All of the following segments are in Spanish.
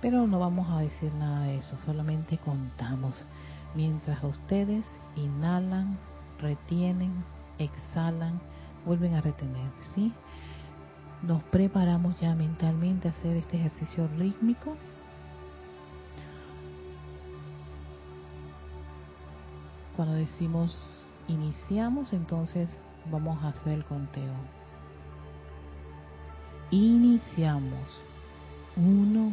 Pero no vamos a decir nada de eso, solamente contamos. Mientras ustedes inhalan, retienen, exhalan, vuelven a retener, ¿sí? Nos preparamos ya mentalmente a hacer este ejercicio rítmico. Cuando decimos iniciamos, entonces vamos a hacer el conteo. Iniciamos. Uno,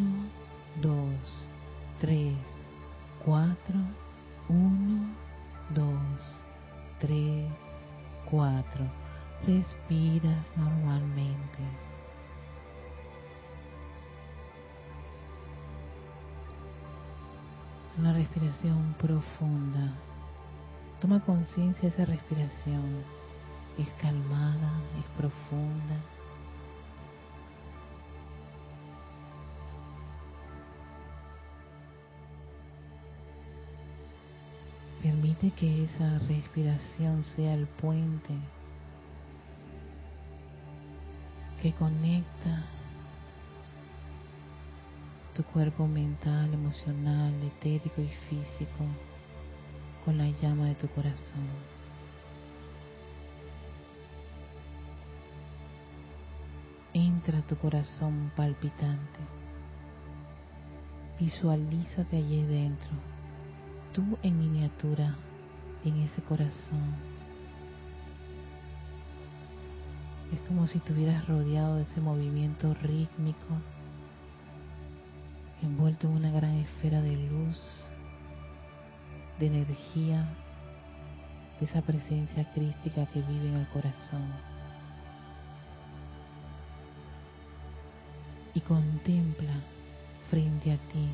Es calmada, es profunda. Permite que esa respiración sea el puente que conecta tu cuerpo mental, emocional, etérico y físico con la llama de tu corazón. Entra a tu corazón palpitante. Visualízate allí dentro, tú en miniatura, en ese corazón. Es como si estuvieras rodeado de ese movimiento rítmico, envuelto en una gran esfera de luz, de energía, de esa presencia crística que vive en el corazón. Y contempla frente a ti,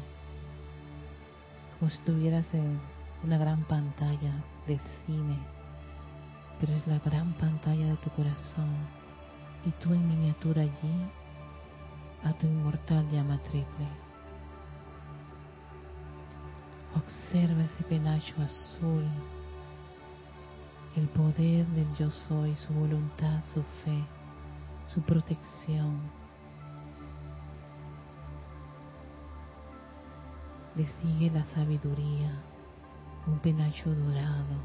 como si estuvieras en una gran pantalla de cine, pero es la gran pantalla de tu corazón y tú en miniatura allí a tu inmortal llama triple. Observa ese penacho azul, el poder del yo soy, su voluntad, su fe, su protección. Le sigue la sabiduría, un penacho dorado,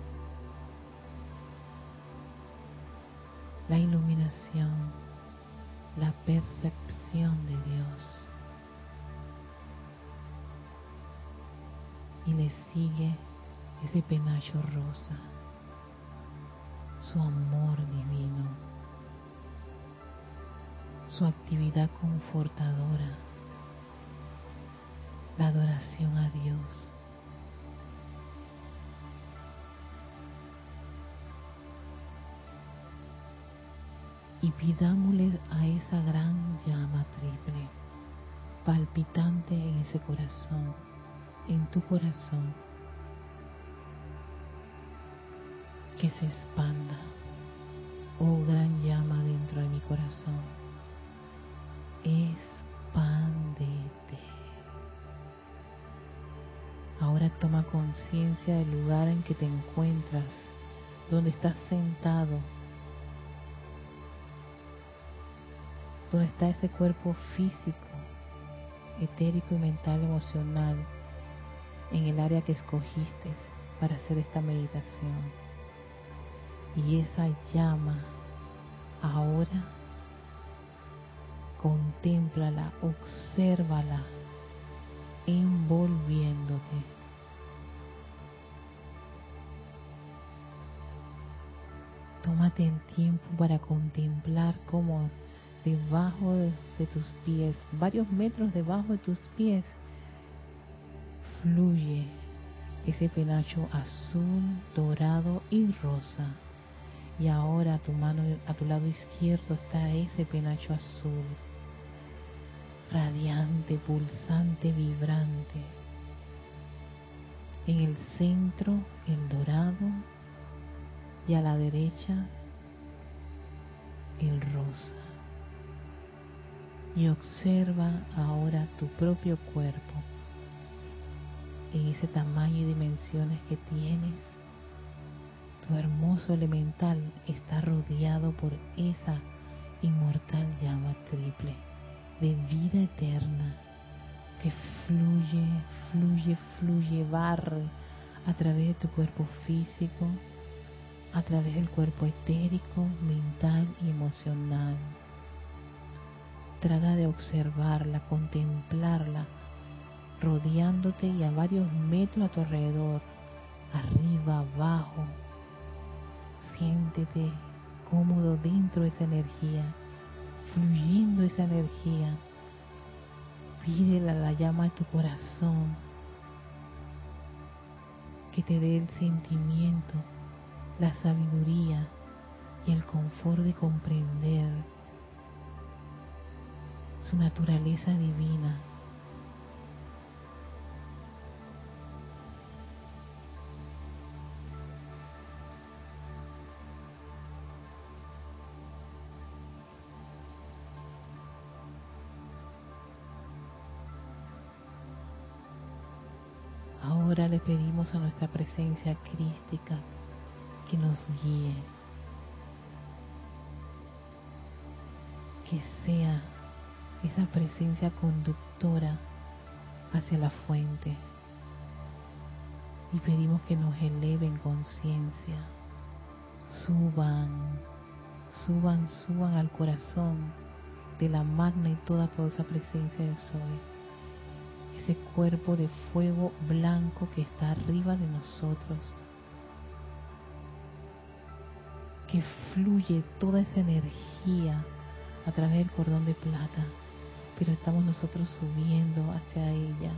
la iluminación, la percepción de Dios. Y le sigue ese penacho rosa, su amor divino, su actividad confortadora, la adoración a Dios. y pidámosle a esa gran llama triple, palpitante en ese corazón, en tu corazón, que se expanda, oh gran llama dentro de mi corazón, expándete. Toma conciencia del lugar en que te encuentras, donde estás sentado donde está ese cuerpo físico, etérico y mental, emocional, en el área que escogiste para hacer esta meditación. Y esa llama ahora contémplala, obsérvala, envolviéndote. Tómate el tiempo para contemplar cómo debajo de tus pies, varios metros debajo de tus pies, fluye ese penacho azul, dorado y rosa. Y ahora a tu mano, a tu lado izquierdo está ese penacho azul, radiante, pulsante, vibrante. En el centro el dorado y a la derecha el rosa y observa ahora tu propio cuerpo en ese tamaño y dimensiones que tienes. Tu hermoso elemental está rodeado por esa inmortal llama triple de vida eterna que fluye, fluye, fluye, barre a través de tu cuerpo físico, a través del cuerpo etérico, mental y emocional Trata de observarla, contemplarla, rodeándote y a varios metros a tu alrededor, arriba, abajo. Siéntete cómodo dentro de esa energía, fluyendo esa energía. Pídele a la llama de tu corazón que te dé el sentimiento, la sabiduría y el confort de comprender su naturaleza divina. Ahora le pedimos a nuestra presencia crística que nos guíe, que sea esa presencia conductora hacia la fuente. Y pedimos que nos eleven conciencia, suban, suban, suban al corazón de la magna y toda poderosa presencia de Soy. Ese cuerpo de fuego blanco que está arriba de nosotros. Que fluye toda esa energía a través del cordón de plata pero estamos nosotros subiendo hacia ella.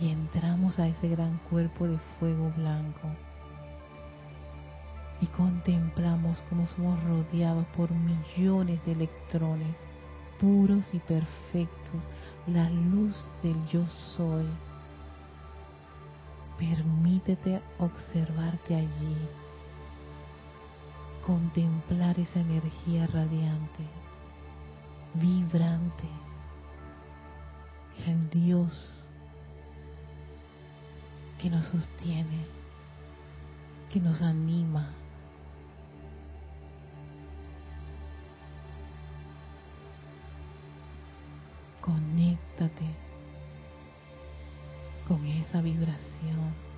Y entramos a ese gran cuerpo de fuego blanco. Y contemplamos como somos rodeados por millones de electrones puros y perfectos, la luz del yo soy. Permítete observarte allí, contemplar esa energía radiante, vibrante, el Dios que nos sostiene, que nos anima, conéctate con esa vibración.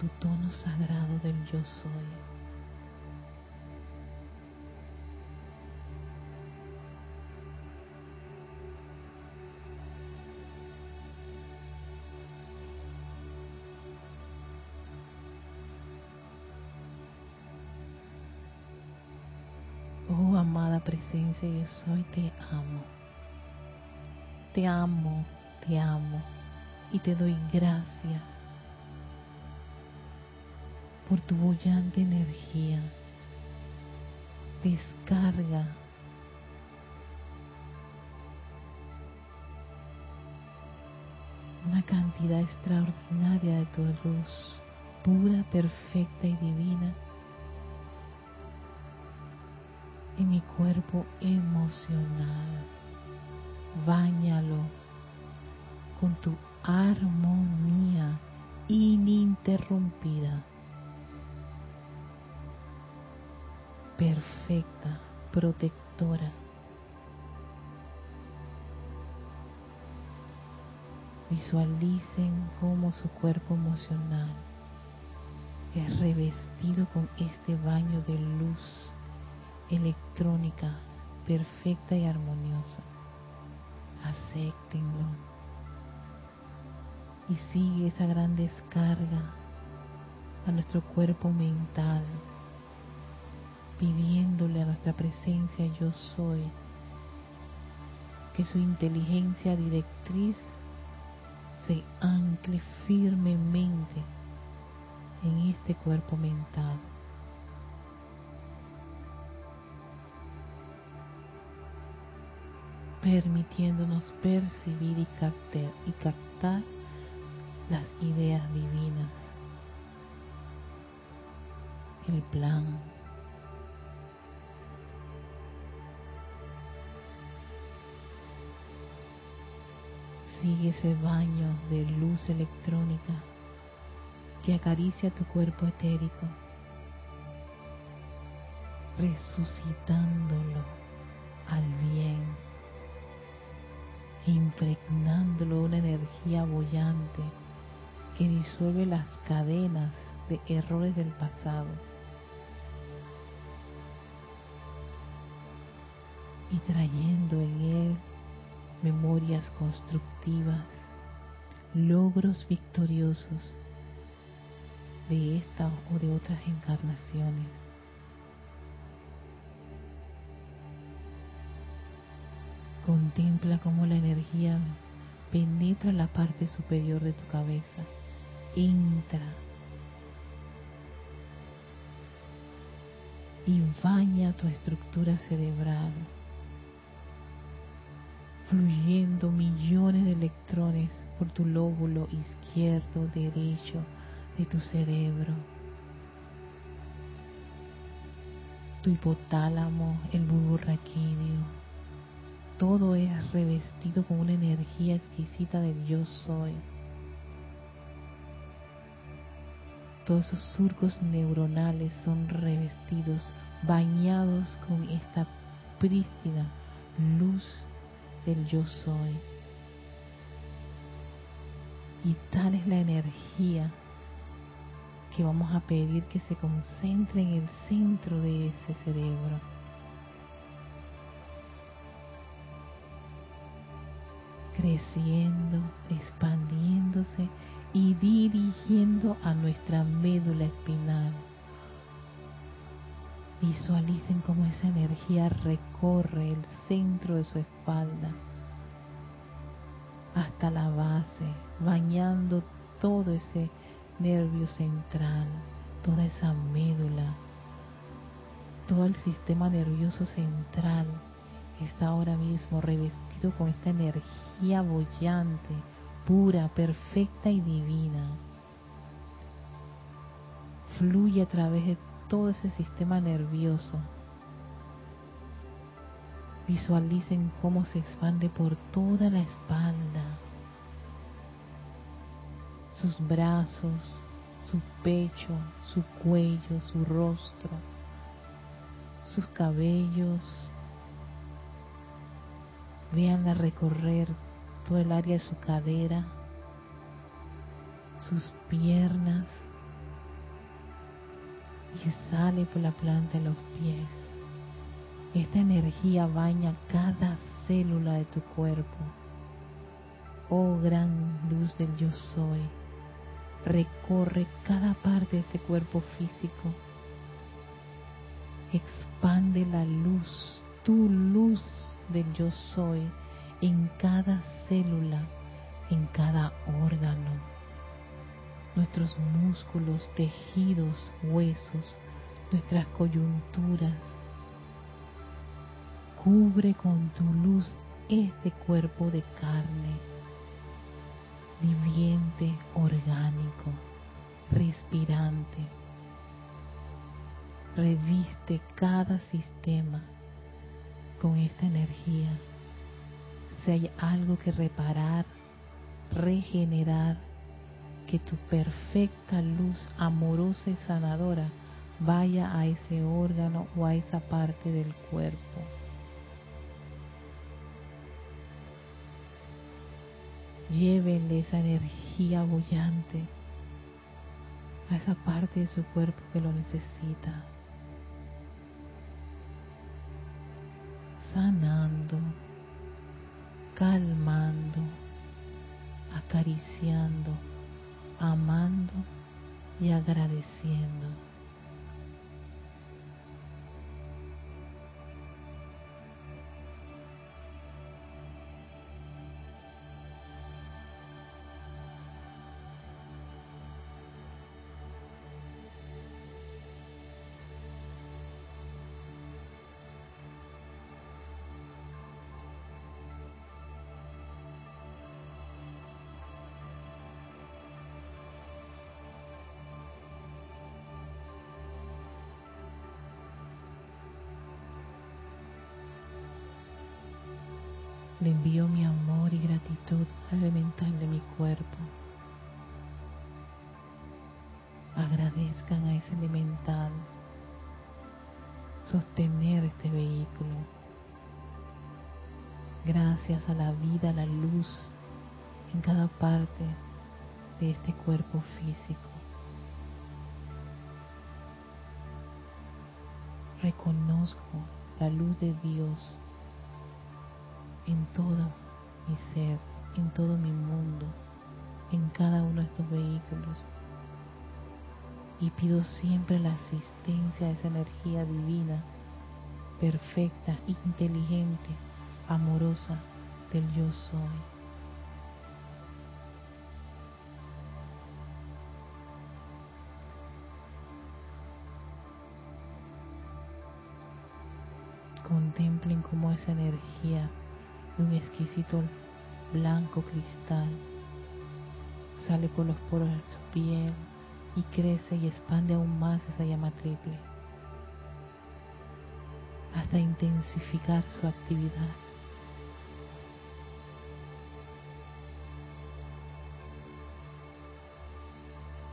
Tu tono sagrado del yo soy. presencia yo soy, te amo. Te amo, te amo y te doy gracias por tu bollante energía. Descarga una cantidad extraordinaria de tu luz, pura, perfecta y divina en mi cuerpo emocional. Báñalo con tu armonía ininterrumpida, perfecta, protectora. Visualicen cómo su cuerpo emocional es revestido con este baño de luz electrónica perfecta y armoniosa. Acéptenlo. Y sigue esa gran descarga a nuestro cuerpo mental, pidiéndole a nuestra presencia yo soy que su inteligencia directriz se ancle firmemente en este cuerpo mental permitiéndonos percibir y captar, las ideas divinas, el plan. Sigue ese baño de luz electrónica que acaricia tu cuerpo etérico, resucitándolo al bien impregnándolo una energía bollante que disuelve las cadenas de errores del pasado. Y trayendo en él memorias constructivas, logros victoriosos de esta o de otras encarnaciones. Contempla cómo la energía penetra la parte superior de tu cabeza, entra y baña tu estructura cerebral, fluyendo millones de electrones por tu lóbulo izquierdo, derecho de tu cerebro, tu hipotálamo, el bulbo raquídeo todo es revestido con una energía exquisita del yo soy. Todos esos surcos neuronales son revestidos, bañados con esta prístina luz del yo soy. Y tal es la energía que vamos a pedir que se concentre en el centro de ese cerebro creciendo, expandiéndose y dirigiendo a nuestra médula espinal. Visualicen cómo esa energía recorre el centro de su espalda hasta la base, bañando todo ese nervio central, toda esa médula, todo el sistema nervioso central está ahora mismo revestido con esta energía bollante, pura, perfecta y divina. Fluye a través de todo ese sistema nervioso. Visualicen cómo se expande por toda la espalda, sus brazos, su pecho, su cuello, su rostro, sus cabellos. Veanla recorrer todo el área de su cadera, sus piernas y sale por la planta de los pies. Esta energía baña cada célula de tu cuerpo. Oh gran luz del yo soy, recorre cada parte de este cuerpo físico expande la luz, tu luz del yo soy en cada célula, en cada órgano. Nuestros músculos, tejidos, huesos, nuestras coyunturas. Cubre con tu luz este cuerpo de carne, viviente, orgánico, respirante reviste cada sistema con esta energía. Si hay algo que reparar, regenerar, que tu perfecta luz amorosa y sanadora vaya a ese órgano o a esa parte del cuerpo. Llévenle esa energía bollante a esa parte de su cuerpo que lo necesita. sanando, calmando, acariciando, amando y agradeciendo. Le envío mi amor y gratitud al elemental de mi cuerpo. Agradezcan a ese elemental sostener este vehículo. Gracias a la vida, a la luz en cada parte de este cuerpo físico. Reconozco la luz de Dios en todo mi ser, en todo mi mundo, en cada uno de estos vehículos. Y pido siempre la asistencia de esa energía divina, perfecta, inteligente, amorosa del yo soy. Contemplen cómo esa energía un exquisito blanco cristal sale por los poros de su piel y crece y expande aún más esa llama triple hasta intensificar su actividad.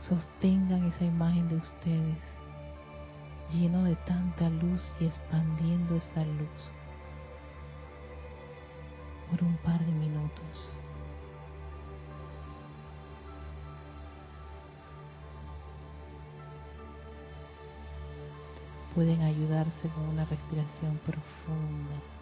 Sostengan esa imagen de ustedes lleno de tanta luz y expandiendo esa luz por un par de minutos. Pueden ayudarse con una respiración profunda.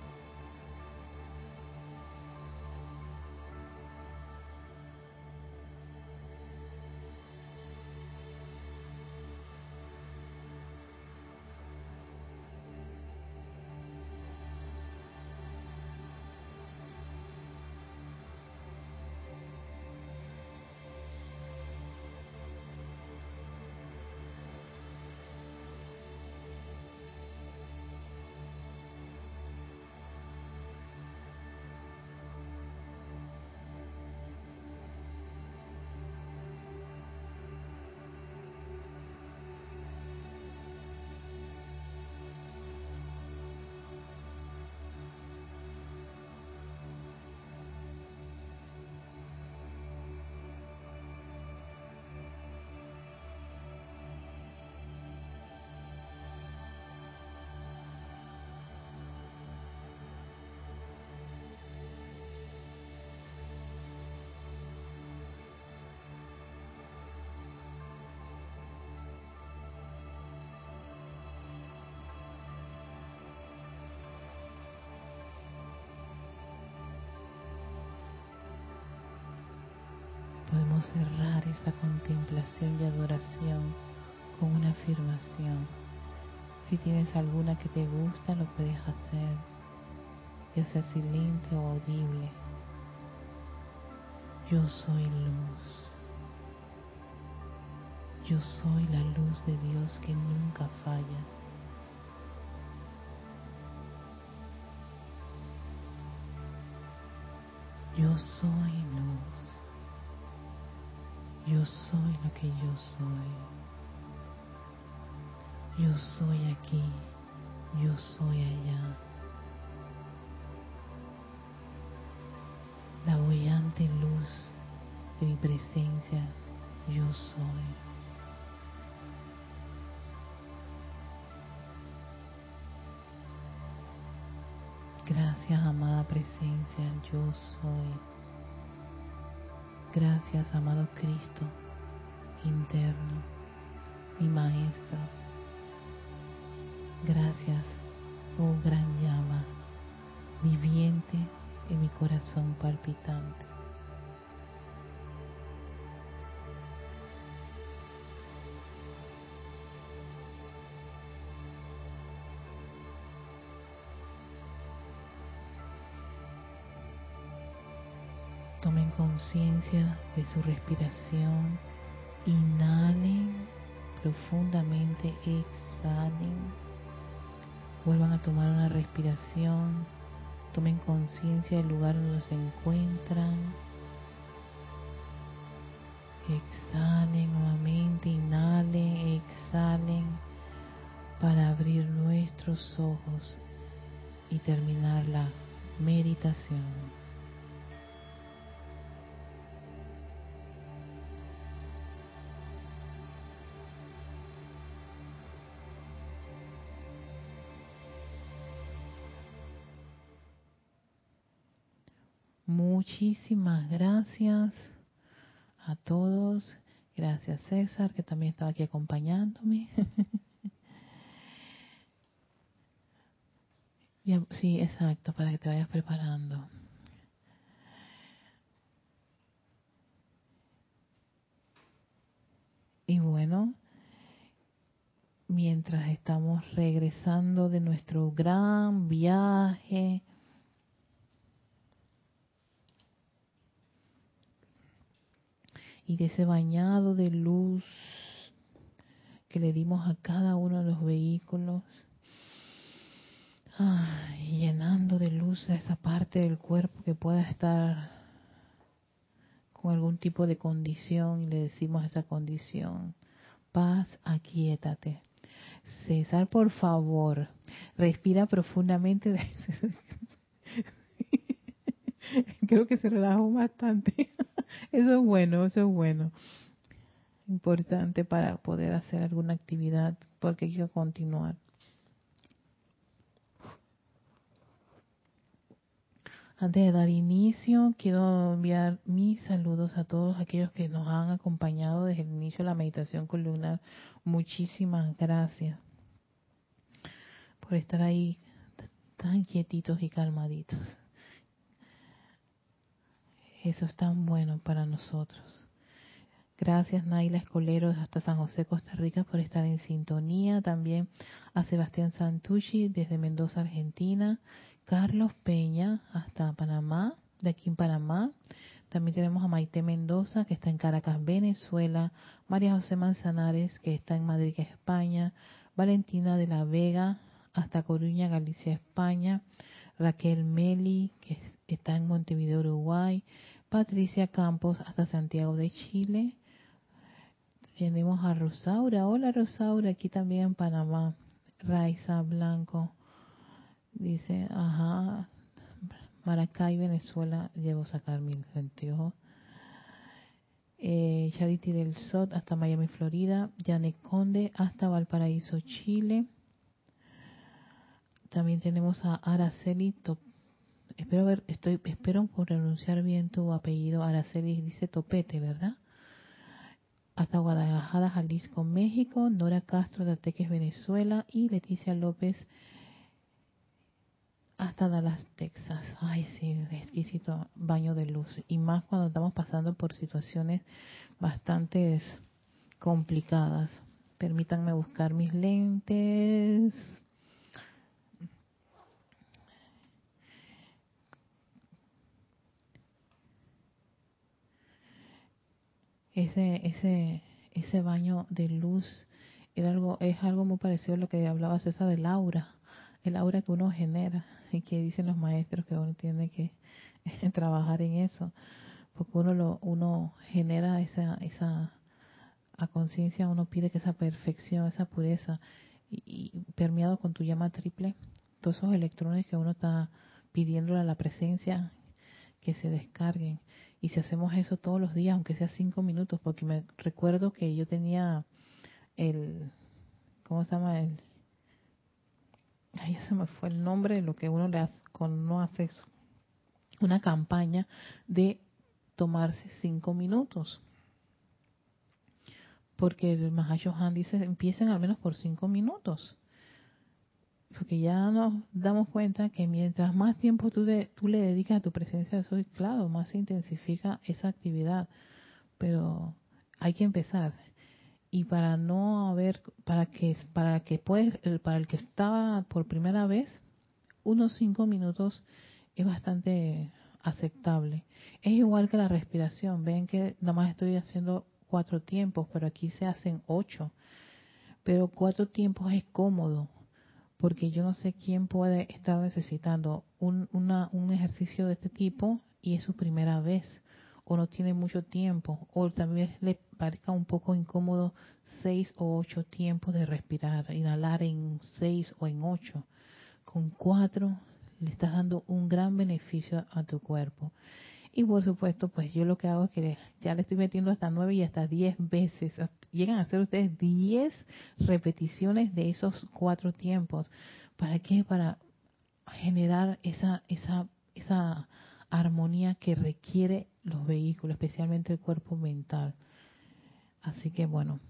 Contemplación y adoración con una afirmación. Si tienes alguna que te gusta, lo puedes hacer, ya sea silente o audible. Yo soy luz. Yo soy la luz de Dios que nunca falla. Yo soy luz. Yo soy lo que yo soy. Yo soy aquí. Yo soy allá. La bollante luz de mi presencia. Yo soy. Gracias, amada presencia, yo soy. Gracias, amado Cristo interno, mi Maestro. Gracias, oh gran llama, viviente en mi corazón palpitante. Conciencia de su respiración. Inhalen profundamente, exhalen. Vuelvan a tomar una respiración. Tomen conciencia del lugar donde se encuentran. Exhalen nuevamente, inhalen, exhalen para abrir nuestros ojos y terminar la meditación. Muchísimas gracias a todos. Gracias César, que también estaba aquí acompañándome. sí, exacto, para que te vayas preparando. Y bueno, mientras estamos regresando de nuestro gran viaje, y ese bañado de luz que le dimos a cada uno de los vehículos, llenando de luz a esa parte del cuerpo que pueda estar con algún tipo de condición y le decimos esa condición, paz, aquíétate. César, por favor, respira profundamente. Creo que se relajó bastante. Eso es bueno, eso es bueno. Importante para poder hacer alguna actividad, porque hay que continuar. Antes de dar inicio, quiero enviar mis saludos a todos aquellos que nos han acompañado desde el inicio de la meditación columnar. Muchísimas gracias por estar ahí tan quietitos y calmaditos. Eso es tan bueno para nosotros. Gracias Naila Escolero hasta San José, Costa Rica por estar en sintonía. También a Sebastián Santucci desde Mendoza, Argentina. Carlos Peña hasta Panamá, de aquí en Panamá. También tenemos a Maite Mendoza que está en Caracas, Venezuela. María José Manzanares que está en Madrid, España. Valentina de la Vega hasta Coruña, Galicia, España. Raquel Meli que está en Montevideo, Uruguay. Patricia Campos hasta Santiago de Chile. Tenemos a Rosaura. Hola Rosaura, aquí también en Panamá. Raiza Blanco. Dice, ajá, Maracay, Venezuela. Llevo a sacar mi anteojos. Eh, Charity del Sot hasta Miami, Florida. Janet Conde hasta Valparaíso, Chile. También tenemos a Araceli Top espero ver, estoy, espero pronunciar bien tu apellido, Araceli, dice Topete, ¿verdad? Hasta Guadalajara, Jalisco, México, Nora Castro de Ateques, Venezuela y Leticia López hasta Dallas, Texas. Ay, sí, exquisito baño de luz. Y más cuando estamos pasando por situaciones bastante complicadas. Permítanme buscar mis lentes. Ese, ese, ese baño de luz era algo, es algo muy parecido a lo que hablaba César del aura, el aura que uno genera y que dicen los maestros que uno tiene que trabajar en eso, porque uno lo, uno genera esa, esa a conciencia, uno pide que esa perfección, esa pureza y, permeado con tu llama triple, todos esos electrones que uno está pidiéndole a la presencia que se descarguen y si hacemos eso todos los días, aunque sea cinco minutos, porque me recuerdo que yo tenía el, ¿cómo se llama? El, ahí se me fue el nombre de lo que uno le hace cuando no hace eso. Una campaña de tomarse cinco minutos. Porque el Mahashohan dice, empiecen al menos por cinco minutos porque ya nos damos cuenta que mientras más tiempo tú, tú le dedicas a tu presencia de soy, claro, más se intensifica esa actividad, pero hay que empezar. Y para no haber, para que, para que puedes, para el que estaba por primera vez, unos cinco minutos es bastante aceptable. Es igual que la respiración. Ven que nada más estoy haciendo cuatro tiempos, pero aquí se hacen ocho. Pero cuatro tiempos es cómodo porque yo no sé quién puede estar necesitando un, un ejercicio de este tipo y es su primera vez o no tiene mucho tiempo o también le parezca un poco incómodo seis o ocho tiempos de respirar, inhalar en seis o en ocho. Con cuatro le estás dando un gran beneficio a tu cuerpo. Y por supuesto, pues yo lo que hago es que ya le estoy metiendo hasta nueve y hasta diez veces. Llegan a hacer ustedes diez repeticiones de esos cuatro tiempos. ¿Para qué? Para generar esa, esa, esa armonía que requiere los vehículos, especialmente el cuerpo mental. Así que bueno,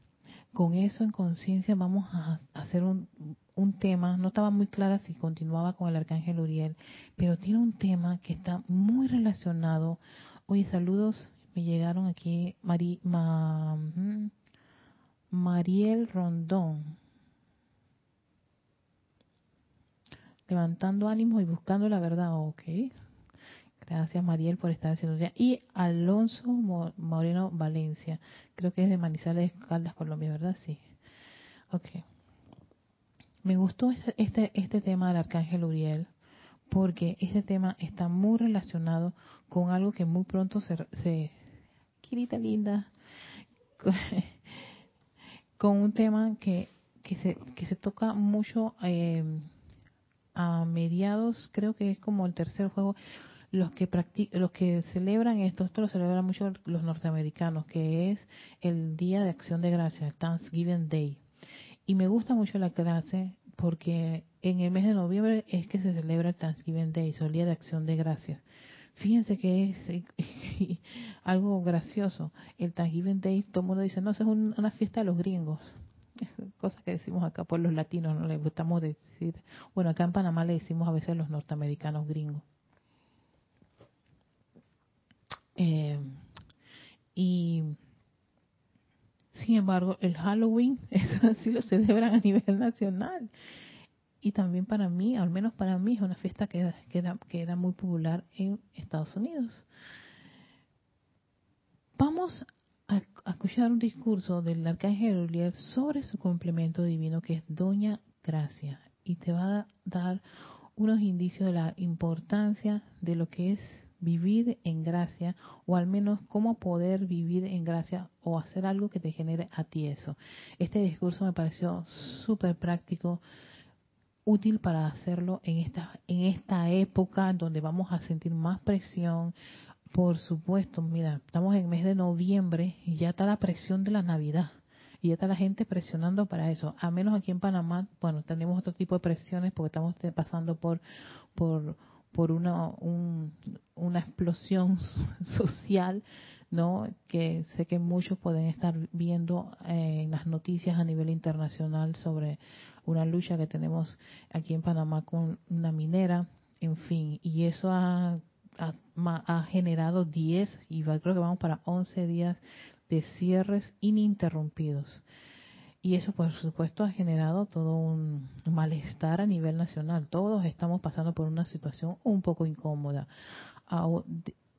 con eso en conciencia vamos a hacer un, un tema, no estaba muy clara si continuaba con el arcángel Uriel, pero tiene un tema que está muy relacionado. Oye, saludos, me llegaron aquí Mari, Mariel Rondón. Levantando ánimos y buscando la verdad, ok. Gracias Mariel por estar haciendo ya. Y Alonso Moreno Valencia, creo que es de Manizales, Caldas, Colombia, ¿verdad? Sí. Ok. Me gustó este, este, este, tema del arcángel Uriel porque este tema está muy relacionado con algo que muy pronto se, se Kirita linda, con un tema que, que, se, que se toca mucho eh, a mediados, creo que es como el tercer juego, los que los que celebran esto, esto lo celebran mucho los norteamericanos, que es el Día de Acción de Gracias, Thanksgiving Day. Y me gusta mucho la clase porque en el mes de noviembre es que se celebra el Thanksgiving Day, el Día de Acción de Gracias. Fíjense que es algo gracioso. El Thanksgiving Day, todo el mundo dice, no, eso es una fiesta de los gringos. Es cosa que decimos acá por los latinos, no le gustamos decir. Bueno, acá en Panamá le decimos a veces los norteamericanos gringos. Eh, y sin embargo, el Halloween, eso sí lo celebran a nivel nacional. Y también para mí, al menos para mí, es una fiesta que, que, era, muy popular en Estados Unidos. Vamos a, escuchar un discurso del Arcángel Uriel sobre su complemento divino, que es Doña Gracia. Y te va a dar unos indicios de la importancia de lo que es vivir en gracia o al menos cómo poder vivir en gracia o hacer algo que te genere a ti eso. Este discurso me pareció súper práctico, útil para hacerlo en esta, en esta época donde vamos a sentir más presión. Por supuesto, mira, estamos en el mes de noviembre y ya está la presión de la Navidad. Y ya está la gente presionando para eso. A menos aquí en Panamá, bueno, tenemos otro tipo de presiones porque estamos pasando por, por por una, una explosión social, ¿no? Que sé que muchos pueden estar viendo eh, en las noticias a nivel internacional sobre una lucha que tenemos aquí en Panamá con una minera en fin, y eso ha, ha, generado 10 y creo que vamos para 11 días de cierres ininterrumpidos. Y eso, por supuesto, ha generado todo un malestar a nivel nacional. Todos estamos pasando por una situación un poco incómoda,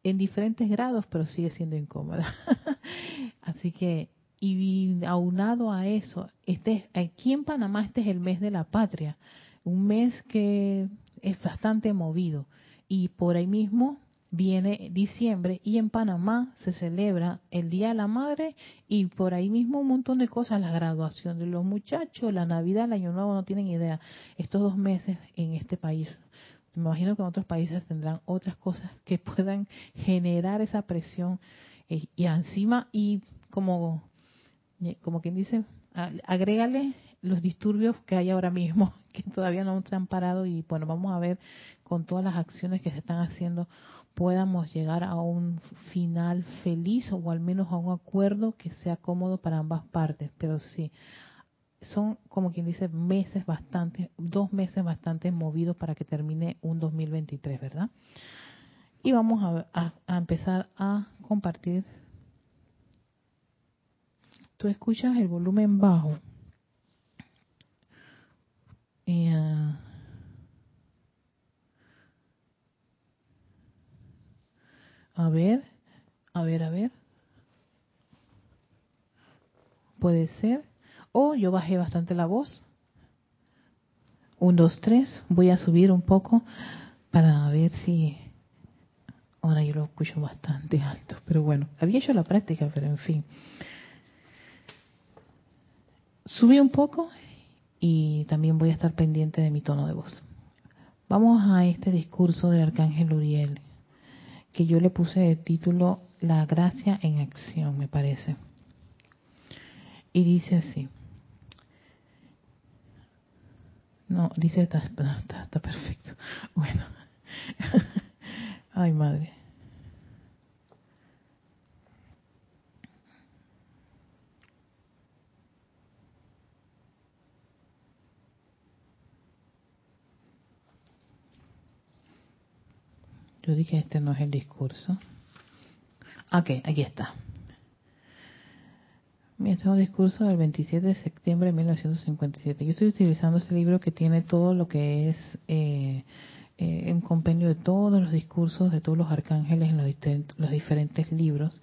en diferentes grados, pero sigue siendo incómoda. Así que, y aunado a eso, este, aquí en Panamá este es el mes de la patria, un mes que es bastante movido. Y por ahí mismo viene diciembre y en Panamá se celebra el Día de la Madre y por ahí mismo un montón de cosas, la graduación de los muchachos, la Navidad, el Año Nuevo, no tienen idea. Estos dos meses en este país, me imagino que en otros países tendrán otras cosas que puedan generar esa presión eh, y encima y como como quien dice, agrégale los disturbios que hay ahora mismo, que todavía no se han parado y bueno, vamos a ver con todas las acciones que se están haciendo podamos llegar a un final feliz o al menos a un acuerdo que sea cómodo para ambas partes. Pero sí, son como quien dice meses bastante, dos meses bastante movidos para que termine un 2023, ¿verdad? Y vamos a, empezar a compartir. Tú escuchas el volumen bajo. Eh, A ver, a ver, a ver. Puede ser. O yo bajé bastante la voz. Un, dos, tres. Voy a subir un poco para ver si... Ahora yo lo escucho bastante alto. Pero bueno, había hecho la práctica, pero en fin. Subí un poco y también voy a estar pendiente de mi tono de voz. Vamos a este discurso del arcángel Uriel que yo le puse de título La gracia en acción, me parece. Y dice así. No, dice está, está, está perfecto. Bueno. Ay, madre. Yo dije, este no es el discurso. Ok, aquí está. Este es un discurso del 27 de septiembre de 1957. Yo estoy utilizando este libro que tiene todo lo que es eh, eh, un compendio de todos los discursos de todos los arcángeles en los, los diferentes libros.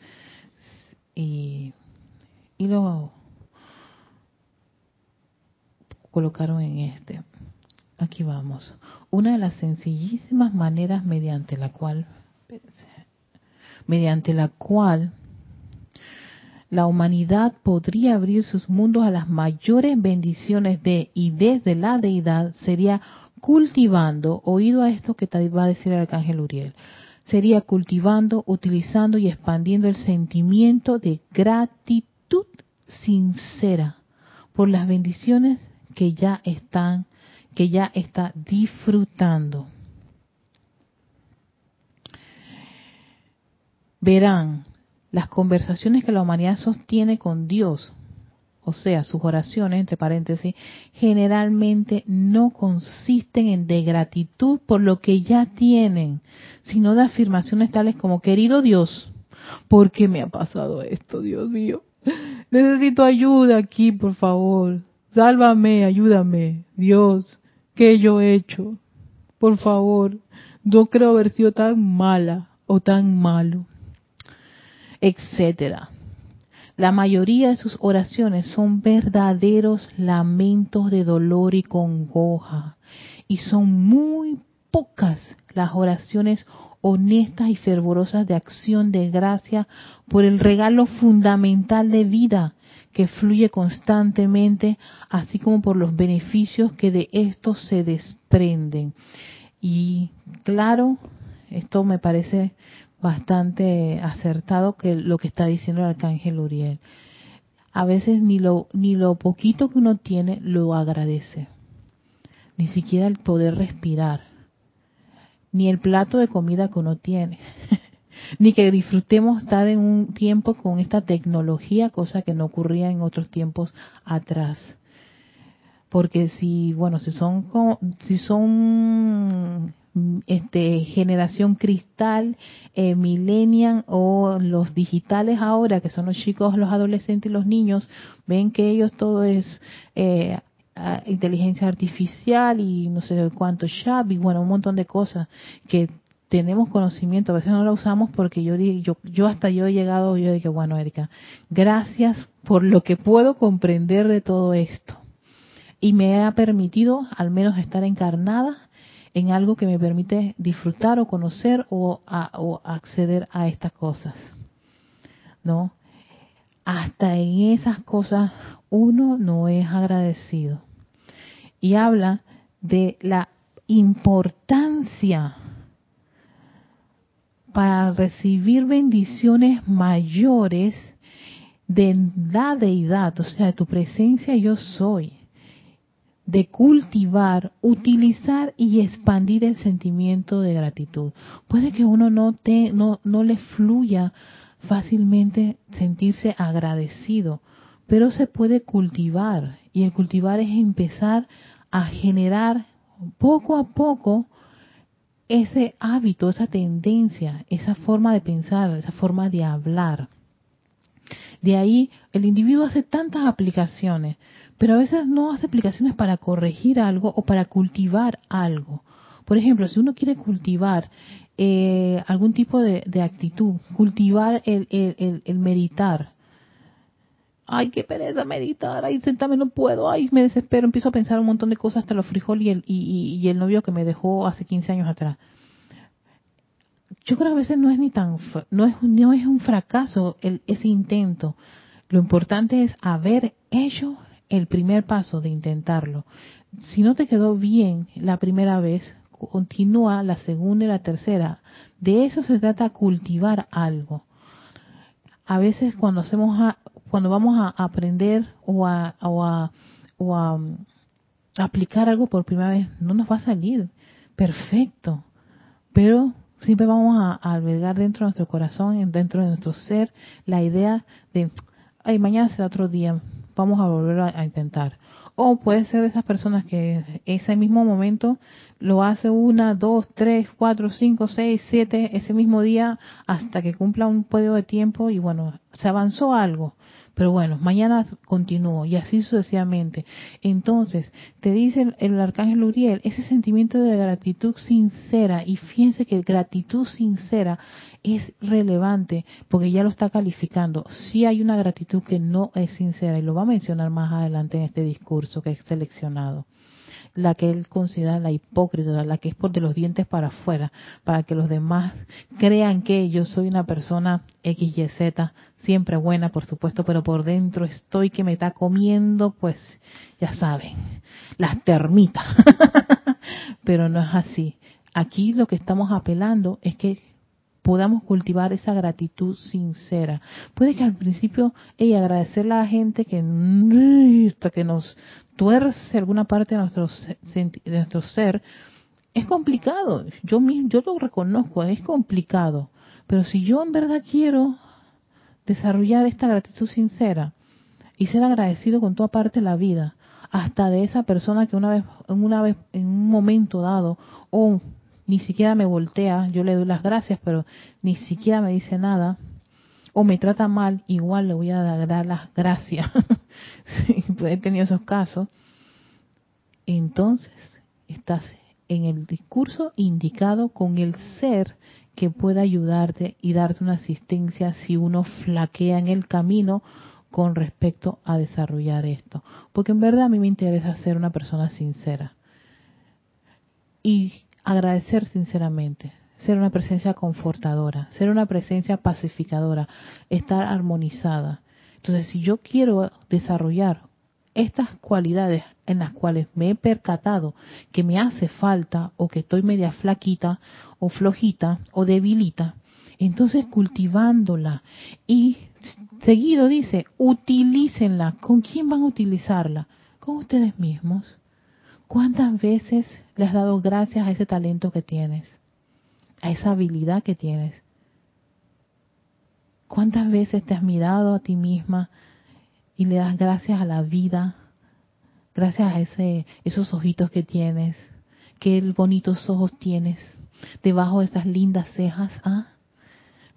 Y, y lo colocaron en este aquí vamos. Una de las sencillísimas maneras mediante la cual, mediante la cual la humanidad podría abrir sus mundos a las mayores bendiciones de y desde la deidad sería cultivando, oído a esto que te va a decir el arcángel Uriel, sería cultivando, utilizando y expandiendo el sentimiento de gratitud sincera por las bendiciones que ya están que ya está disfrutando. Verán, las conversaciones que la humanidad sostiene con Dios, o sea, sus oraciones, entre paréntesis, generalmente no consisten en de gratitud por lo que ya tienen, sino de afirmaciones tales como, querido Dios, ¿por qué me ha pasado esto, Dios mío? Necesito ayuda aquí, por favor. Sálvame, ayúdame, Dios. ¿Qué yo he hecho? Por favor, no creo haber sido tan mala o tan malo, etcétera. La mayoría de sus oraciones son verdaderos lamentos de dolor y congoja, y son muy pocas las oraciones honestas y fervorosas de acción de gracia por el regalo fundamental de vida que fluye constantemente, así como por los beneficios que de esto se desprenden. Y claro, esto me parece bastante acertado que lo que está diciendo el arcángel Uriel. A veces ni lo ni lo poquito que uno tiene lo agradece. Ni siquiera el poder respirar, ni el plato de comida que uno tiene. ni que disfrutemos estar en un tiempo con esta tecnología, cosa que no ocurría en otros tiempos atrás. Porque si, bueno, si son, si son este, generación cristal, eh, millennial o los digitales ahora, que son los chicos, los adolescentes y los niños, ven que ellos todo es eh, inteligencia artificial y no sé cuánto SHAP y bueno, un montón de cosas que tenemos conocimiento, a veces no lo usamos porque yo yo, yo hasta yo he llegado, yo dije, bueno, Erika, gracias por lo que puedo comprender de todo esto. Y me ha permitido al menos estar encarnada en algo que me permite disfrutar o conocer o, o acceder a estas cosas. ¿No? Hasta en esas cosas uno no es agradecido. Y habla de la importancia para recibir bendiciones mayores de la deidad, o sea, de tu presencia yo soy, de cultivar, utilizar y expandir el sentimiento de gratitud. Puede que uno no, te, no, no le fluya fácilmente sentirse agradecido, pero se puede cultivar y el cultivar es empezar a generar poco a poco ese hábito, esa tendencia, esa forma de pensar, esa forma de hablar. De ahí el individuo hace tantas aplicaciones, pero a veces no hace aplicaciones para corregir algo o para cultivar algo. Por ejemplo, si uno quiere cultivar eh, algún tipo de, actitud, cultivar el, el, el, meditar, ay, qué pereza meditar, ay, sentarme no puedo, ay, me desespero, empiezo a pensar un montón de cosas hasta los frijoles y el, y, y el novio que me dejó hace 15 años atrás. Yo creo que a veces no es ni tan, no es, no es un fracaso el, ese intento. Lo importante es haber hecho el primer paso de intentarlo. Si no te quedó bien la primera vez, continúa la segunda y la tercera. De eso se trata cultivar algo. A veces cuando hacemos cuando vamos a aprender o a, o a, a um, aplicar algo por primera vez, no nos va a salir perfecto, pero siempre vamos a, albergar dentro de nuestro corazón, dentro de nuestro ser, la idea de, ay, mañana será otro día, vamos a volver a, intentar. O puede ser de esas personas que ese mismo momento lo hace una, dos, tres, cuatro, cinco, seis, siete, ese mismo día hasta que cumpla un periodo de tiempo y bueno, se avanzó algo. Pero bueno, mañana continúo y así sucesivamente. Entonces, te dice el, arcángel Uriel, ese sentimiento de gratitud sincera, y fíjense que gratitud sincera es relevante porque ya lo está calificando. Si hay una gratitud que no es sincera y lo va a mencionar más adelante en este discurso que he seleccionado la que él considera la hipócrita, la que es por de los dientes para afuera, para que los demás crean que yo soy una persona XYZ, siempre buena, por supuesto, pero por dentro estoy que me está comiendo, pues ya saben, las termitas. pero no es así. Aquí lo que estamos apelando es que podamos cultivar esa gratitud sincera. Puede que al principio, ella agradecerle a la gente que, hasta que nos tuerce alguna parte de nuestro, ser, es complicado. Yo, yo lo reconozco, es complicado. Pero si yo en verdad quiero desarrollar esta gratitud sincera y ser agradecido con toda parte de la vida, hasta de esa persona que una vez, una vez, en un momento dado, o ni siquiera me voltea, yo le doy las gracias, pero ni siquiera me dice nada, o me trata mal, igual le voy a dar las gracias. he tenido esos casos. Entonces, estás en el discurso indicado con el ser que pueda ayudarte y darte una asistencia si uno flaquea en el camino con respecto a desarrollar esto. Porque en verdad a mí me interesa ser una persona sincera. Y agradecer sinceramente, ser una presencia confortadora, ser una presencia pacificadora, estar armonizada. Entonces, si yo quiero desarrollar estas cualidades en las cuales me he percatado que me hace falta o que estoy media flaquita o flojita o debilita, entonces cultivándola y seguido dice, utilícenla. ¿Con quién van a utilizarla? Con ustedes mismos. ¿Cuántas veces le has dado gracias a ese talento que tienes? A esa habilidad que tienes. ¿Cuántas veces te has mirado a ti misma y le das gracias a la vida, gracias a ese, esos ojitos que tienes, qué bonitos ojos tienes debajo de esas lindas cejas, ¿ah?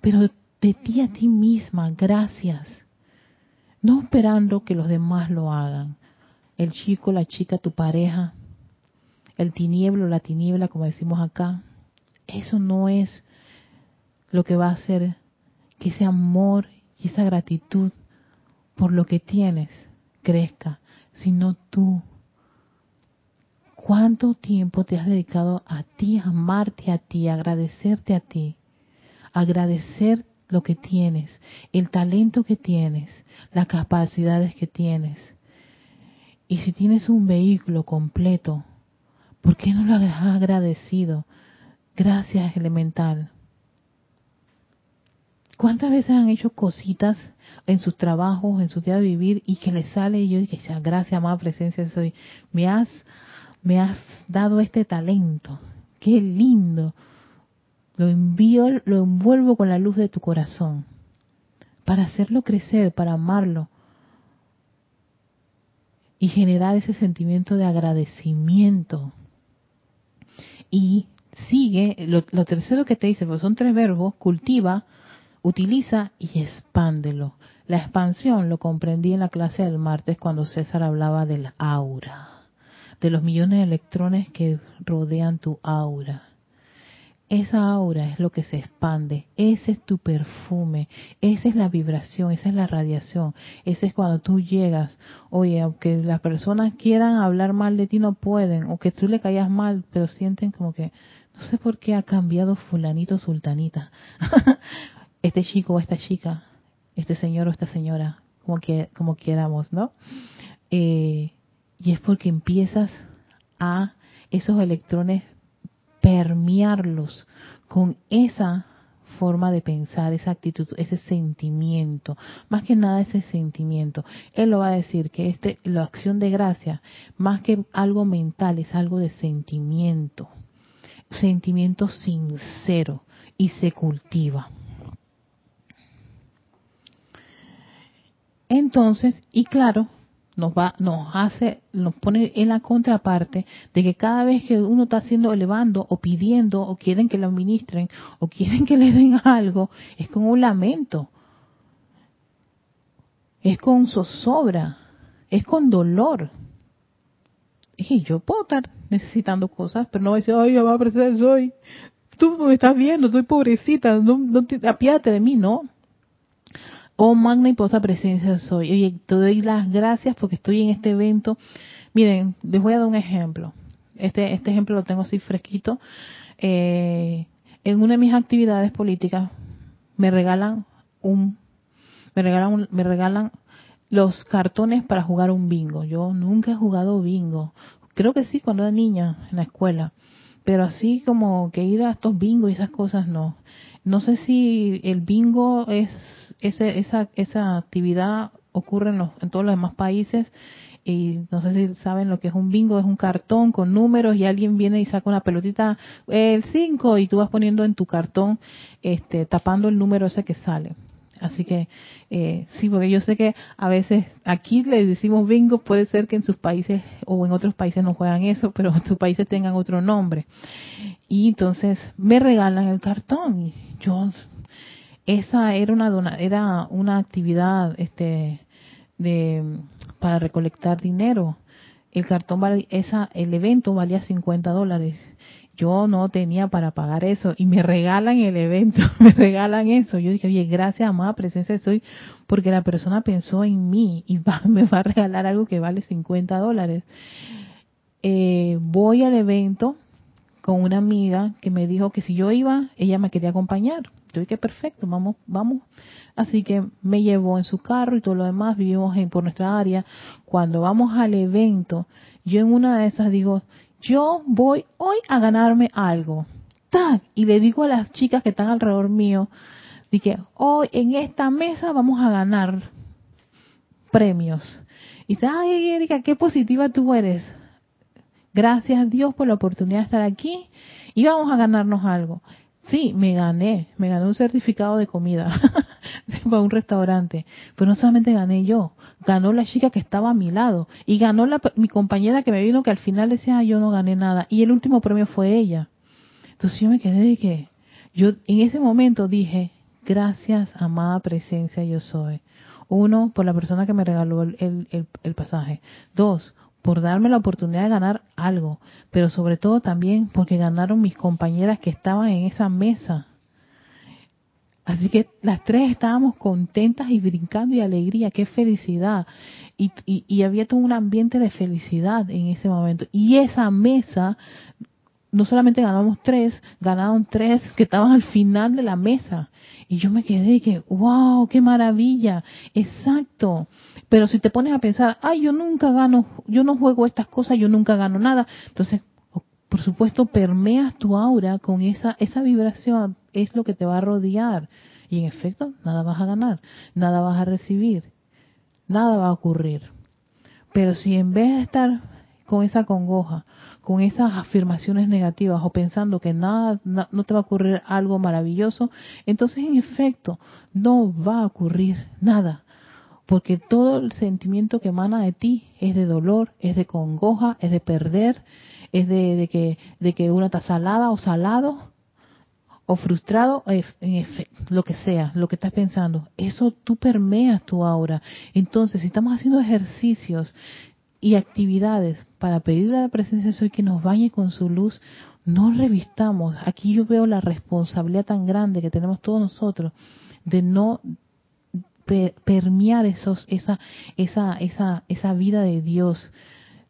Pero de ti a ti misma, gracias. No esperando que los demás lo hagan. El chico, la chica, tu pareja, el tinieblo, la tiniebla, como decimos acá. Eso no es lo que va a hacer que ese amor y esa gratitud por lo que tienes crezca, sino tú. ¿Cuánto tiempo te has dedicado a ti, a amarte a ti, a agradecerte a ti? Agradecer lo que tienes, el talento que tienes, las capacidades que tienes. Y si tienes un vehículo completo, ¿por qué no lo has agradecido? Gracias, elemental. ¿Cuántas veces han hecho cositas en sus trabajos, en su día de vivir y que les sale y yo dije, gracias, amada presencia, soy, me has, me has dado este talento, qué lindo. Lo envío, lo envuelvo con la luz de tu corazón para hacerlo crecer, para amarlo y generar ese sentimiento de agradecimiento. Y sigue, lo, lo tercero que te dice, pues son tres verbos, cultiva, utiliza y expándelo. La expansión lo comprendí en la clase del martes cuando César hablaba del aura, de los millones de electrones que rodean tu aura. Esa aura es lo que se expande, ese es tu perfume, esa es la vibración, esa es la radiación, ese es cuando tú llegas, oye, aunque las personas quieran hablar mal de ti no pueden, o que tú le caigas mal, pero sienten como que, no sé por qué ha cambiado fulanito sultanita, este chico o esta chica, este señor o esta señora, como, que, como queramos, ¿no? Eh, y es porque empiezas a esos electrones permearlos con esa forma de pensar, esa actitud, ese sentimiento, más que nada ese sentimiento. Él lo va a decir que este, la acción de gracia, más que algo mental, es algo de sentimiento, sentimiento sincero y se cultiva. Entonces, y claro, nos va, nos hace, nos pone en la contraparte de que cada vez que uno está haciendo elevando o pidiendo o quieren que lo administren o quieren que le den algo, es con un lamento, es con zozobra, es con dolor. Y yo puedo estar necesitando cosas, pero no voy a decir, ay, va a precisar soy, tú me estás viendo, estoy pobrecita, no, no te, apiádate de mí, no Oh magna y posa presencia soy. Oye, te doy las gracias porque estoy en este evento. Miren, les voy a dar un ejemplo. Este, este ejemplo lo tengo así fresquito. Eh, en una de mis actividades políticas me regalan un, me regalan, me regalan los cartones para jugar un bingo. Yo nunca he jugado bingo. Creo que sí cuando era niña en la escuela, pero así como que ir a estos bingos y esas cosas no. No sé si el bingo es ese, esa, esa actividad ocurre en, los, en todos los demás países y no sé si saben lo que es un bingo, es un cartón con números y alguien viene y saca una pelotita, el 5 y tú vas poniendo en tu cartón, este, tapando el número ese que sale. Así que eh, sí, porque yo sé que a veces aquí le decimos bingo, puede ser que en sus países o en otros países no juegan eso, pero en sus países tengan otro nombre. Y entonces me regalan el cartón. Y yo, esa era una era una actividad este de para recolectar dinero. El cartón esa el evento valía 50 dólares yo no tenía para pagar eso y me regalan el evento, me regalan eso. Yo dije, oye, gracias, amada presencia soy, porque la persona pensó en mí y me va a regalar algo que vale 50 dólares. Eh, voy al evento con una amiga que me dijo que si yo iba, ella me quería acompañar. Yo dije, perfecto, vamos, vamos. Así que me llevó en su carro y todo lo demás, vivimos en, por nuestra área. Cuando vamos al evento, yo en una de esas digo, yo voy hoy a ganarme algo. Y le digo a las chicas que están alrededor mío, dije, hoy en esta mesa vamos a ganar premios. Y dice, ay Erika, qué positiva tú eres. Gracias a Dios por la oportunidad de estar aquí y vamos a ganarnos algo. Sí, me gané, me gané un certificado de comida. para un restaurante. Pero no solamente gané yo, ganó la chica que estaba a mi lado y ganó la, mi compañera que me vino que al final decía, ah, yo no gané nada. Y el último premio fue ella. Entonces yo me quedé de que, yo en ese momento dije, gracias, amada presencia, yo soy. Uno, por la persona que me regaló el, el, el pasaje. Dos, por darme la oportunidad de ganar algo, pero sobre todo también porque ganaron mis compañeras que estaban en esa mesa. Así que las tres estábamos contentas y brincando y alegría, qué felicidad. Y, y, y, había todo un ambiente de felicidad en ese momento. Y esa mesa, no solamente ganamos tres, ganaron tres que estaban al final de la mesa. Y yo me quedé y que, wow, qué maravilla. Exacto. Pero si te pones a pensar, ay, yo nunca gano, yo no juego estas cosas, yo nunca gano nada. Entonces, por supuesto, permeas tu aura con esa, esa vibración, es lo que te va a rodear. Y en efecto, nada vas a ganar, nada vas a recibir, nada va a ocurrir. Pero si en vez de estar con esa congoja, con esas afirmaciones negativas o pensando que nada, no te va a ocurrir algo maravilloso, entonces en efecto no va a ocurrir nada porque todo el sentimiento que emana de ti es de dolor, es de congoja, es de perder, es de, que, de que uno está salada o salado o frustrado, lo que sea, lo que estás pensando, eso tú permeas tu aura. Entonces, si estamos haciendo ejercicios y actividades para pedirle a la presencia de Soy que nos bañe con su luz, no revistamos. Aquí yo veo la responsabilidad tan grande que tenemos todos nosotros de no permear esos, esa, esa, esa, esa vida de Dios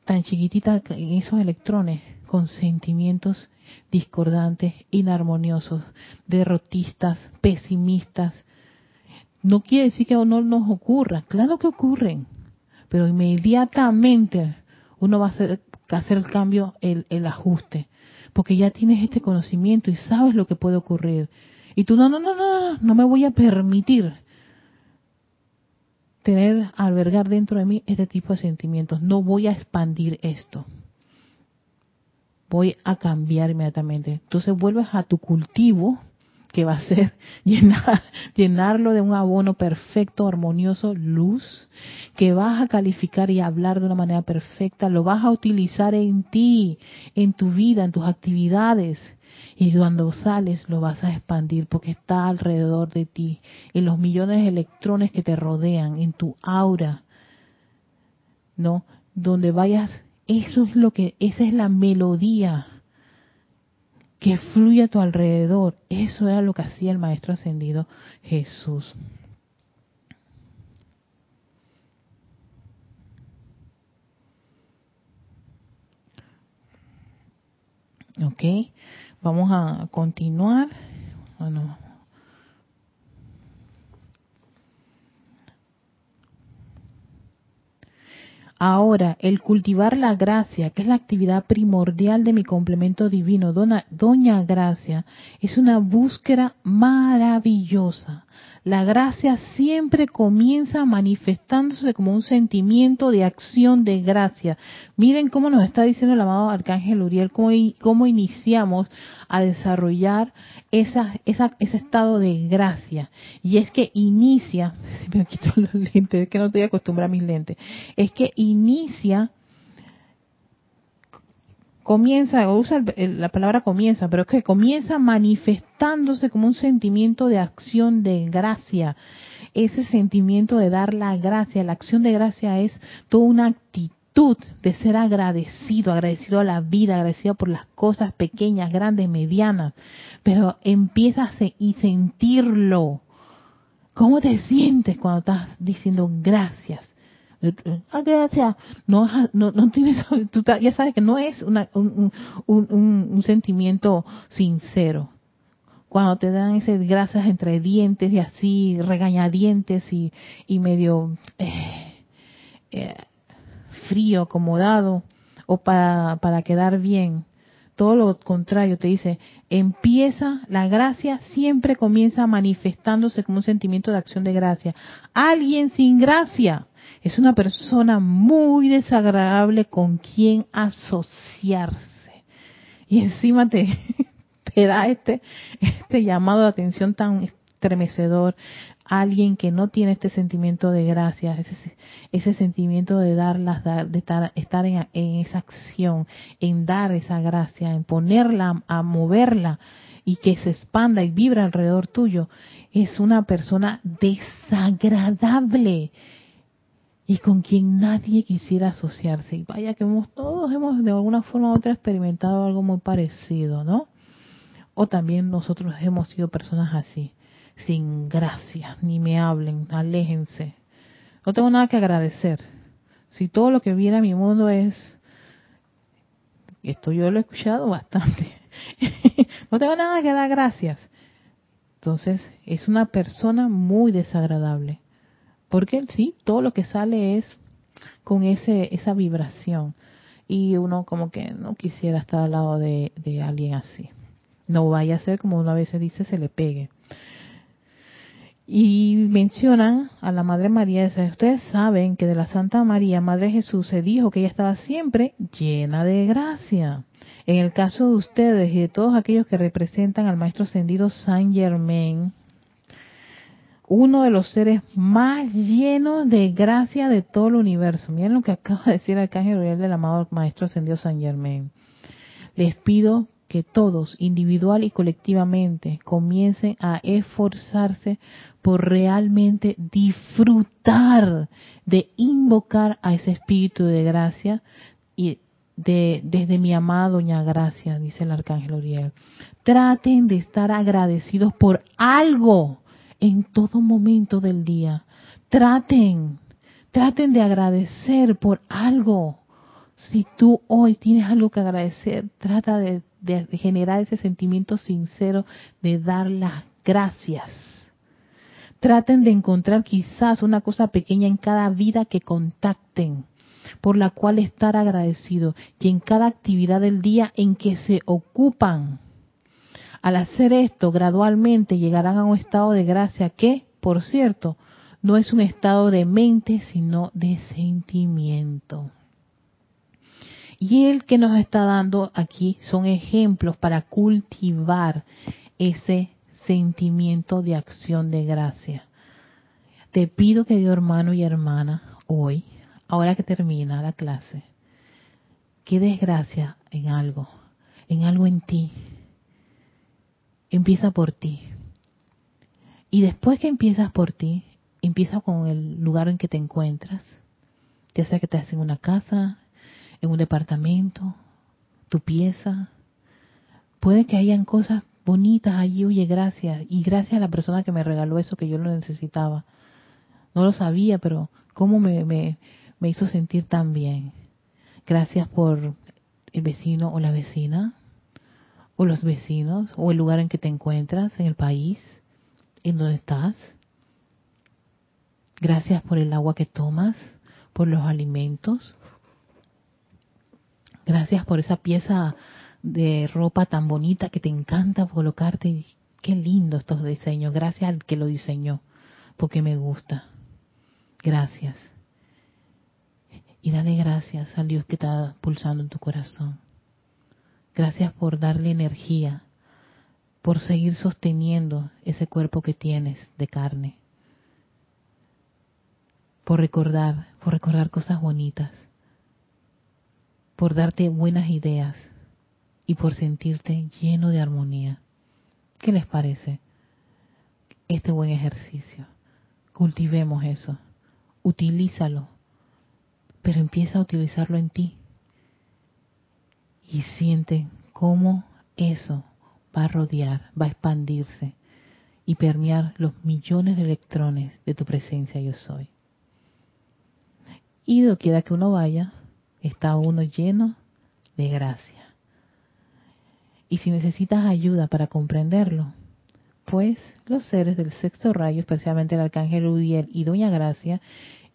tan chiquitita en esos electrones con sentimientos discordantes, inarmoniosos, derrotistas, pesimistas. No quiere decir que no nos ocurra, claro que ocurren, pero inmediatamente uno va a hacer, el cambio, el, el ajuste, porque ya tienes este conocimiento y sabes lo que puede ocurrir. Y tú, no, no, no, no, no me voy a permitir tener, albergar dentro de mí este tipo de sentimientos. No voy a expandir esto. Voy a cambiar inmediatamente. Entonces vuelves a tu cultivo, que va a ser llenar, llenarlo de un abono perfecto, armonioso, luz, que vas a calificar y hablar de una manera perfecta, lo vas a utilizar en ti, en tu vida, en tus actividades, y cuando sales lo vas a expandir porque está alrededor de ti, en los millones de electrones que te rodean, en tu aura, ¿no? Donde vayas, eso es lo que, esa es la melodía que fluye a tu alrededor. Eso era lo que hacía el Maestro Ascendido Jesús. ¿Ok? Vamos a continuar. Bueno. Ahora, el cultivar la gracia, que es la actividad primordial de mi complemento divino, Doña Gracia, es una búsqueda maravillosa la gracia siempre comienza manifestándose como un sentimiento de acción de gracia. Miren cómo nos está diciendo el amado Arcángel Uriel, cómo, iniciamos a desarrollar esa, ese estado de gracia. Y es que inicia, si me quito los lentes, es que no estoy acostumbrada a mis lentes, es que inicia comienza, usa la palabra comienza, pero es que comienza manifestándose como un sentimiento de acción de gracia. Ese sentimiento de dar la gracia, la acción de gracia es toda una actitud de ser agradecido, agradecido a la vida, agradecido por las cosas pequeñas, grandes, medianas, pero empieza a y sentirlo. ¿Cómo te sientes cuando estás diciendo gracias? Ah, gracias. No, tienes, tú ya sabes que no es un, sentimiento sincero. Cuando te dan ese gracias entre dientes y así regañadientes y, medio eh, eh, frío, acomodado, o para quedar bien. Todo lo contrario, te dice, empieza, la gracia siempre comienza manifestándose como un sentimiento de acción de gracia. Alguien sin gracia es una persona muy desagradable con quien asociarse. Y encima te, te da este, este llamado de atención tan, estremecedor, alguien que no tiene este sentimiento de gracia, ese, ese sentimiento de dar las, de estar, estar en, esa acción, en dar esa gracia, en ponerla, a moverla y que se expanda y vibra alrededor tuyo, es una persona desagradable y con quien nadie quisiera asociarse. Y vaya que hemos, todos hemos de alguna forma u otra experimentado algo muy parecido, ¿no? O también nosotros hemos sido personas así sin gracia, ni me hablen, aléjense. No tengo nada que agradecer. Si todo lo que viene a mi mundo es, esto yo lo he escuchado bastante, no tengo nada que dar gracias. Entonces, es una persona muy desagradable. Porque sí, todo lo que sale es con ese esa vibración. Y uno como que no quisiera estar al lado de, alguien así. No vaya a ser, como uno a veces dice, se le pegue. Y mencionan a la Madre María, ustedes saben que de la Santa María, Madre Jesús, se dijo que ella estaba siempre llena de gracia. En el caso de ustedes y de todos aquellos que representan al Maestro Ascendido Saint Germain, uno de los seres más llenos de gracia de todo el universo. Miren lo que acaba de decir el Arcángel Uriel del amado Maestro Ascendido Saint Germain. Les pido que todos, individual y colectivamente, comiencen a esforzarse por realmente disfrutar de invocar a ese espíritu de gracia y de, desde mi amada Doña Gracia, dice el Arcángel Uriel. Traten de estar agradecidos por algo en todo momento del día. Traten, traten de agradecer por algo. Si tú hoy tienes algo que agradecer, trata de de, generar ese sentimiento sincero de dar las gracias. Traten de encontrar quizás una cosa pequeña en cada vida que contacten, por la cual estar agradecido, y en cada actividad del día en que se ocupan. Al hacer esto, gradualmente llegarán a un estado de gracia que, por cierto, no es un estado de mente, sino de sentimiento. Y el que nos está dando aquí son ejemplos para cultivar ese sentimiento de acción de gracia. Te pido, querido hermano y hermana, hoy, ahora que termina la clase, que des gracia en algo, en algo en ti. Empieza por ti. Y después que empiezas por ti, empieza con el lugar en que te encuentras, ya sea que estás en una casa, en un departamento, tu pieza. Puede que hayan cosas bonitas allí, oye, gracias. Y gracias a la persona que me regaló eso que yo lo necesitaba. No lo sabía, pero cómo me, me, me hizo sentir tan bien. Gracias por el vecino o la vecina, o los vecinos, o el lugar en que te encuentras, en el país, en donde estás. Gracias por el agua que tomas, por los alimentos, Gracias por esa pieza de ropa tan bonita que te encanta colocarte. Qué lindo estos diseños. Gracias al que lo diseñó, porque me gusta. Gracias. Y dale gracias al Dios que está pulsando en tu corazón. Gracias por darle energía, por seguir sosteniendo ese cuerpo que tienes de carne. Por recordar, por recordar cosas bonitas por darte buenas ideas y por sentirte lleno de armonía. ¿Qué les parece este buen ejercicio? Cultivemos eso, utilízalo, pero empieza a utilizarlo en ti y siente cómo eso va a rodear, va a expandirse y permear los millones de electrones de tu presencia yo soy. Y quiera que uno vaya, está uno lleno de gracia. Y si necesitas ayuda para comprenderlo, pues los seres del sexto rayo, especialmente el arcángel Udiel y Doña Gracia,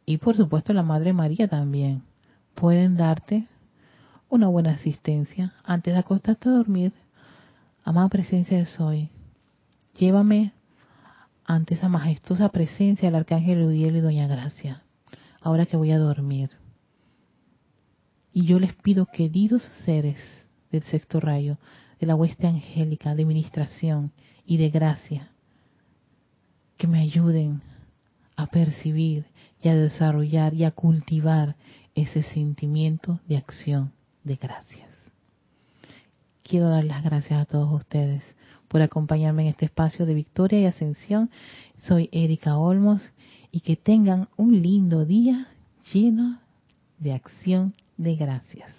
y por supuesto la Madre María también, pueden darte una buena asistencia antes de acostarte a dormir. Amada presencia de Soy, llévame ante esa majestuosa presencia del arcángel Udiel y Doña Gracia, ahora que voy a dormir. Y yo les pido, queridos seres del sexto rayo, de la hueste angélica, de ministración y de gracia, que me ayuden a percibir y a desarrollar y a cultivar ese sentimiento de acción de gracias. Quiero dar las gracias a todos ustedes por acompañarme en este espacio de victoria y ascensión. Soy Erika Olmos y que tengan un lindo día lleno de acción de gracias.